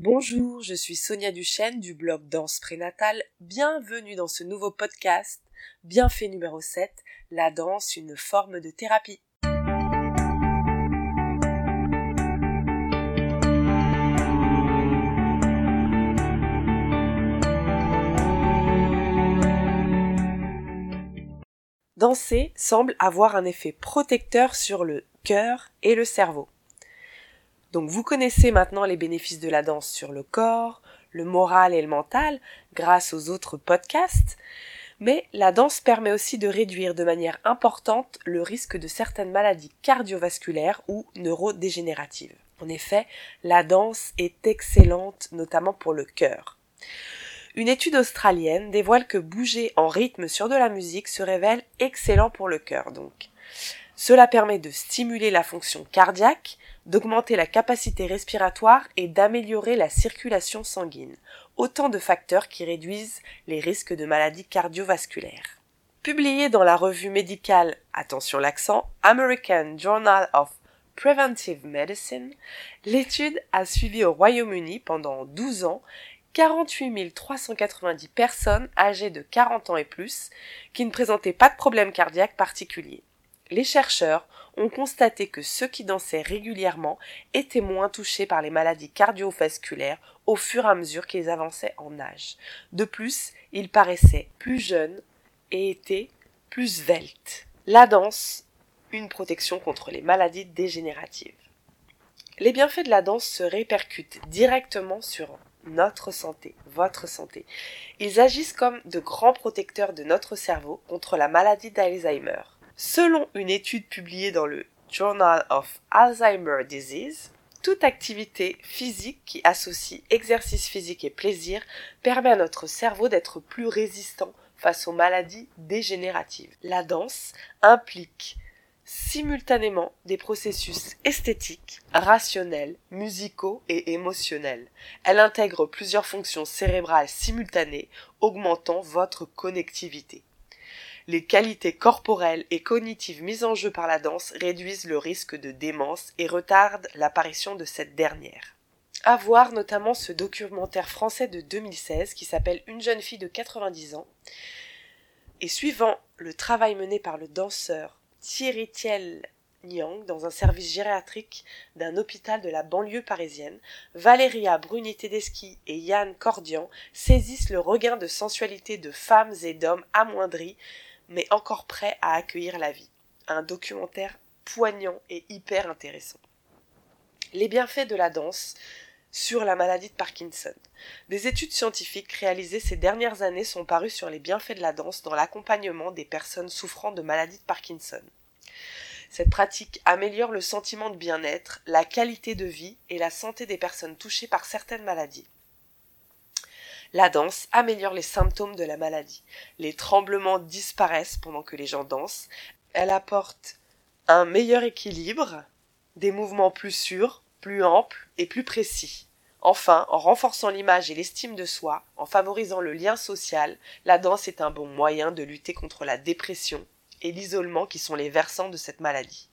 Bonjour, je suis Sonia Duchesne du blog Danse Prénatale. Bienvenue dans ce nouveau podcast, bienfait numéro 7, la danse, une forme de thérapie. Danser semble avoir un effet protecteur sur le cœur et le cerveau. Donc vous connaissez maintenant les bénéfices de la danse sur le corps, le moral et le mental grâce aux autres podcasts, mais la danse permet aussi de réduire de manière importante le risque de certaines maladies cardiovasculaires ou neurodégénératives. En effet, la danse est excellente notamment pour le cœur. Une étude australienne dévoile que bouger en rythme sur de la musique se révèle excellent pour le cœur donc. Cela permet de stimuler la fonction cardiaque, d'augmenter la capacité respiratoire et d'améliorer la circulation sanguine, autant de facteurs qui réduisent les risques de maladies cardiovasculaires. Publié dans la revue médicale, attention l'accent, American Journal of Preventive Medicine, l'étude a suivi au Royaume-Uni pendant 12 ans 48 390 personnes âgées de 40 ans et plus qui ne présentaient pas de problème cardiaque particulier. Les chercheurs ont constaté que ceux qui dansaient régulièrement étaient moins touchés par les maladies cardiovasculaires au fur et à mesure qu'ils avançaient en âge. De plus, ils paraissaient plus jeunes et étaient plus veltes. La danse, une protection contre les maladies dégénératives. Les bienfaits de la danse se répercutent directement sur notre santé, votre santé. Ils agissent comme de grands protecteurs de notre cerveau contre la maladie d'Alzheimer. Selon une étude publiée dans le Journal of Alzheimer Disease, toute activité physique qui associe exercice physique et plaisir permet à notre cerveau d'être plus résistant face aux maladies dégénératives. La danse implique simultanément des processus esthétiques, rationnels, musicaux et émotionnels. Elle intègre plusieurs fonctions cérébrales simultanées, augmentant votre connectivité. Les qualités corporelles et cognitives mises en jeu par la danse réduisent le risque de démence et retardent l'apparition de cette dernière. À voir notamment ce documentaire français de 2016 qui s'appelle Une jeune fille de 90 ans. Et suivant le travail mené par le danseur Thierry Thiel Nyang dans un service gériatrique d'un hôpital de la banlieue parisienne, Valéria Bruni-Tedeschi et Yann Cordian saisissent le regain de sensualité de femmes et d'hommes amoindris, mais encore prêts à accueillir la vie. Un documentaire poignant et hyper intéressant. Les bienfaits de la danse sur la maladie de Parkinson. Des études scientifiques réalisées ces dernières années sont parues sur les bienfaits de la danse dans l'accompagnement des personnes souffrant de maladie de Parkinson. Cette pratique améliore le sentiment de bien-être, la qualité de vie et la santé des personnes touchées par certaines maladies. La danse améliore les symptômes de la maladie. Les tremblements disparaissent pendant que les gens dansent. Elle apporte un meilleur équilibre, des mouvements plus sûrs, plus amples et plus précis. Enfin, en renforçant l'image et l'estime de soi, en favorisant le lien social, la danse est un bon moyen de lutter contre la dépression et l'isolement qui sont les versants de cette maladie.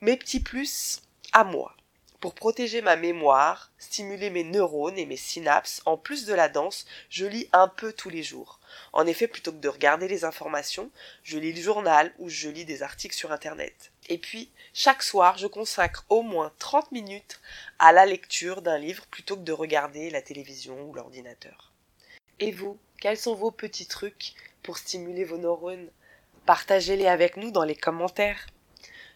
Mes petits plus à moi. Pour protéger ma mémoire, stimuler mes neurones et mes synapses, en plus de la danse, je lis un peu tous les jours. En effet, plutôt que de regarder les informations, je lis le journal ou je lis des articles sur Internet. Et puis, chaque soir, je consacre au moins 30 minutes à la lecture d'un livre plutôt que de regarder la télévision ou l'ordinateur. Et vous, quels sont vos petits trucs pour stimuler vos neurones? Partagez-les avec nous dans les commentaires.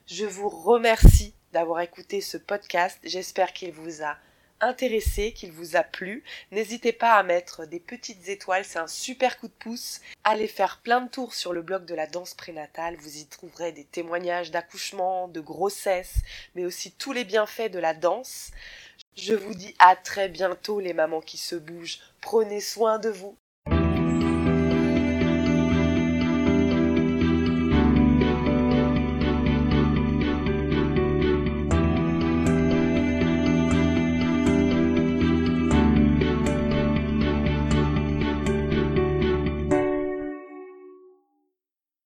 Je vous remercie d'avoir écouté ce podcast. J'espère qu'il vous a intéressé, qu'il vous a plu. N'hésitez pas à mettre des petites étoiles, c'est un super coup de pouce. Allez faire plein de tours sur le blog de la danse prénatale, vous y trouverez des témoignages d'accouchement, de grossesse, mais aussi tous les bienfaits de la danse. Je vous dis à très bientôt les mamans qui se bougent. Prenez soin de vous.